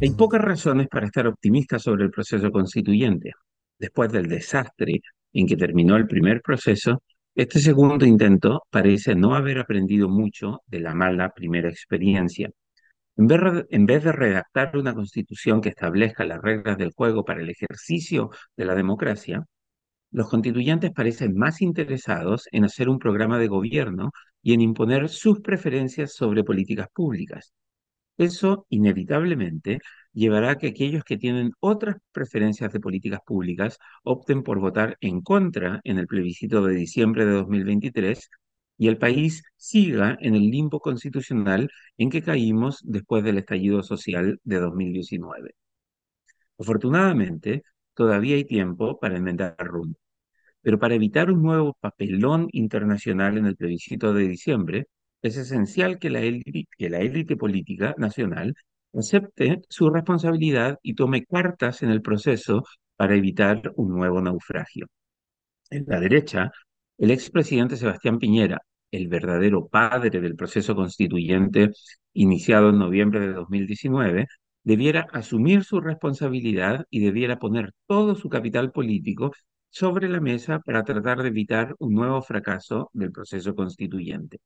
Hay pocas razones para estar optimista sobre el proceso constituyente. Después del desastre en que terminó el primer proceso, este segundo intento parece no haber aprendido mucho de la mala primera experiencia. En vez, de redactar una constitución que establezca las reglas del juego para el ejercicio de la democracia, los constituyentes parecen más interesados en hacer un programa de gobierno y en imponer sus preferencias sobre políticas públicas. Eso inevitablemente llevará a que aquellos que tienen otras preferencias de políticas públicas opten por votar en contra en el plebiscito de diciembre de 2023 y el país siga en el limbo constitucional en que caímos después del estallido social de 2019. Afortunadamente, todavía hay tiempo para enmendar rumbo. Pero para evitar un nuevo papelón internacional en el plebiscito de diciembre, es esencial que la élite, política nacional acepte su responsabilidad y tome cartas en el proceso para evitar un nuevo naufragio. En la derecha, el expresidente Sebastián Piñera, el verdadero padre del proceso constituyente iniciado en noviembre de 2019, debiera asumir su responsabilidad y debiera poner todo su capital político sobre la mesa para tratar de evitar un nuevo fracaso del proceso constituyente.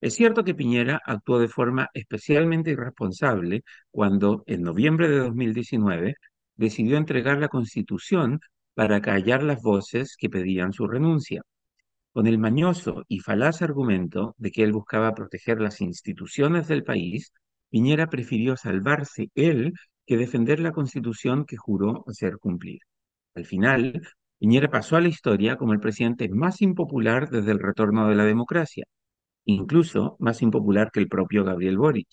Es cierto que Piñera actuó de forma especialmente irresponsable cuando, en noviembre de 2019, decidió entregar la Constitución para callar las voces que pedían su renuncia. Con el mañoso y falaz argumento de que él buscaba proteger las instituciones del país, Piñera prefirió salvarse él que defender la Constitución que juró hacer cumplir. Al final, Piñera pasó a la historia como el presidente más impopular desde el retorno de la democracia incluso más impopular que el propio Gabriel Boric.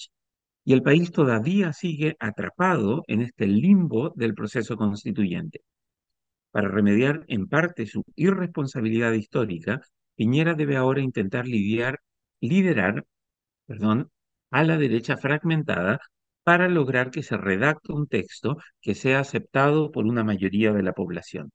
Y el país todavía sigue atrapado en este limbo del proceso constituyente. Para remediar en parte su irresponsabilidad histórica, Piñera debe ahora intentar lidiar, liderar a la derecha fragmentada para lograr que se redacte un texto que sea aceptado por una mayoría de la población.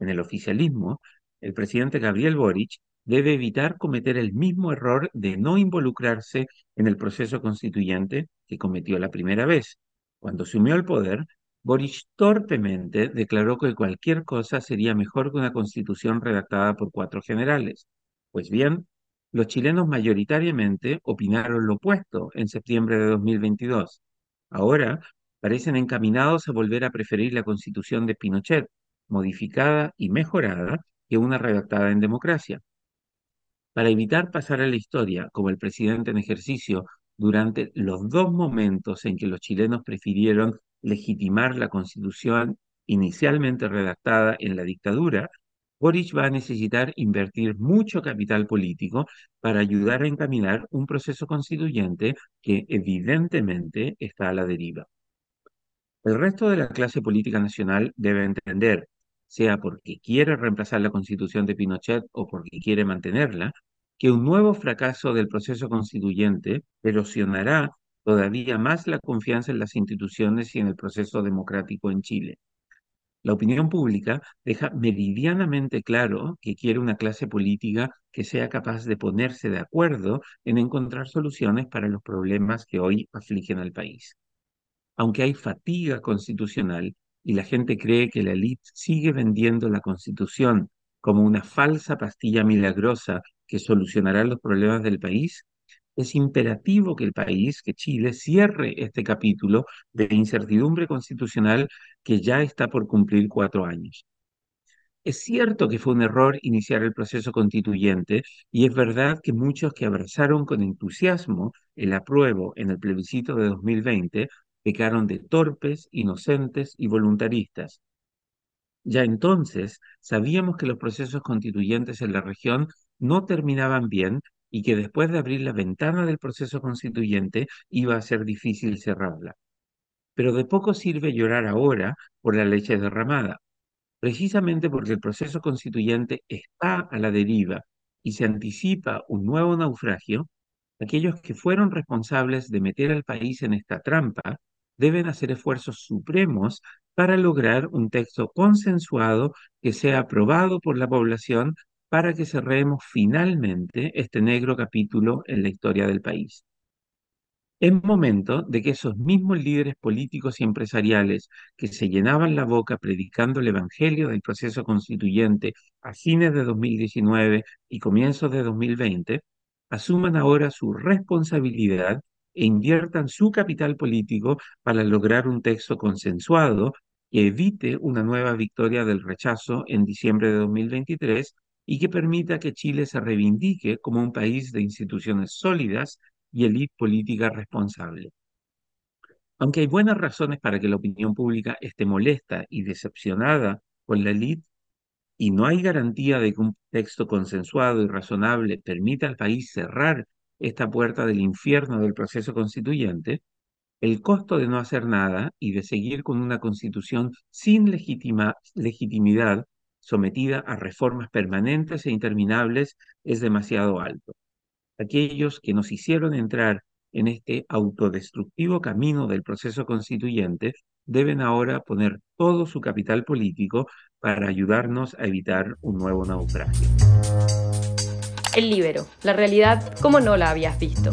En el oficialismo, el presidente Gabriel Boric debe evitar cometer el mismo error de no involucrarse en el proceso constituyente que cometió la primera vez. Cuando asumió el poder, Boris torpemente declaró que cualquier cosa sería mejor que una constitución redactada por cuatro generales. Pues bien, los chilenos mayoritariamente opinaron lo opuesto en septiembre de 2022. Ahora parecen encaminados a volver a preferir la constitución de Pinochet, modificada y mejorada, que una redactada en democracia para evitar pasar a la historia como el presidente en ejercicio durante los dos momentos en que los chilenos prefirieron legitimar la constitución inicialmente redactada en la dictadura, Boric va a necesitar invertir mucho capital político para ayudar a encaminar un proceso constituyente que evidentemente está a la deriva. El resto de la clase política nacional debe entender, sea porque quiere reemplazar la constitución de Pinochet o porque quiere mantenerla, que un nuevo fracaso del proceso constituyente erosionará todavía más la confianza en las instituciones y en el proceso democrático en Chile. La opinión pública deja meridianamente claro que quiere una clase política que sea capaz de ponerse de acuerdo en encontrar soluciones para los problemas que hoy afligen al país. Aunque hay fatiga constitucional y la gente cree que la élite sigue vendiendo la constitución como una falsa pastilla milagrosa que solucionará los problemas del país, es imperativo que el país, que Chile, cierre este capítulo de incertidumbre constitucional que ya está por cumplir cuatro años. Es cierto que fue un error iniciar el proceso constituyente y es verdad que muchos que abrazaron con entusiasmo el apruebo en el plebiscito de 2020 pecaron de torpes, inocentes y voluntaristas. Ya entonces sabíamos que los procesos constituyentes en la región no terminaban bien y que después de abrir la ventana del proceso constituyente iba a ser difícil cerrarla. Pero de poco sirve llorar ahora por la leche derramada, precisamente porque el proceso constituyente está a la deriva y se anticipa un nuevo naufragio, aquellos que fueron responsables de meter al país en esta trampa deben hacer esfuerzos supremos para lograr un texto consensuado que sea aprobado por la población para que cerremos finalmente este negro capítulo en la historia del país. Es momento de que esos mismos líderes políticos y empresariales que se llenaban la boca predicando el evangelio del proceso constituyente a fines de 2019 y comienzos de 2020, asuman ahora su responsabilidad e inviertan su capital político para lograr un texto consensuado que evite una nueva victoria del rechazo en diciembre de 2023 y que permita que Chile se reivindique como un país de instituciones sólidas y élite política responsable. Aunque hay buenas razones para que la opinión pública esté molesta y decepcionada con la élite, y no hay garantía de que un texto consensuado y razonable permita al país cerrar esta puerta del infierno del proceso constituyente, el costo de no hacer nada y de seguir con una constitución sin legitimidad sometida a reformas permanentes e interminables es demasiado alto aquellos que nos hicieron entrar en este autodestructivo camino del proceso constituyente deben ahora poner todo su capital político para ayudarnos a evitar un nuevo naufragio. El libero, la realidad como no la habías visto.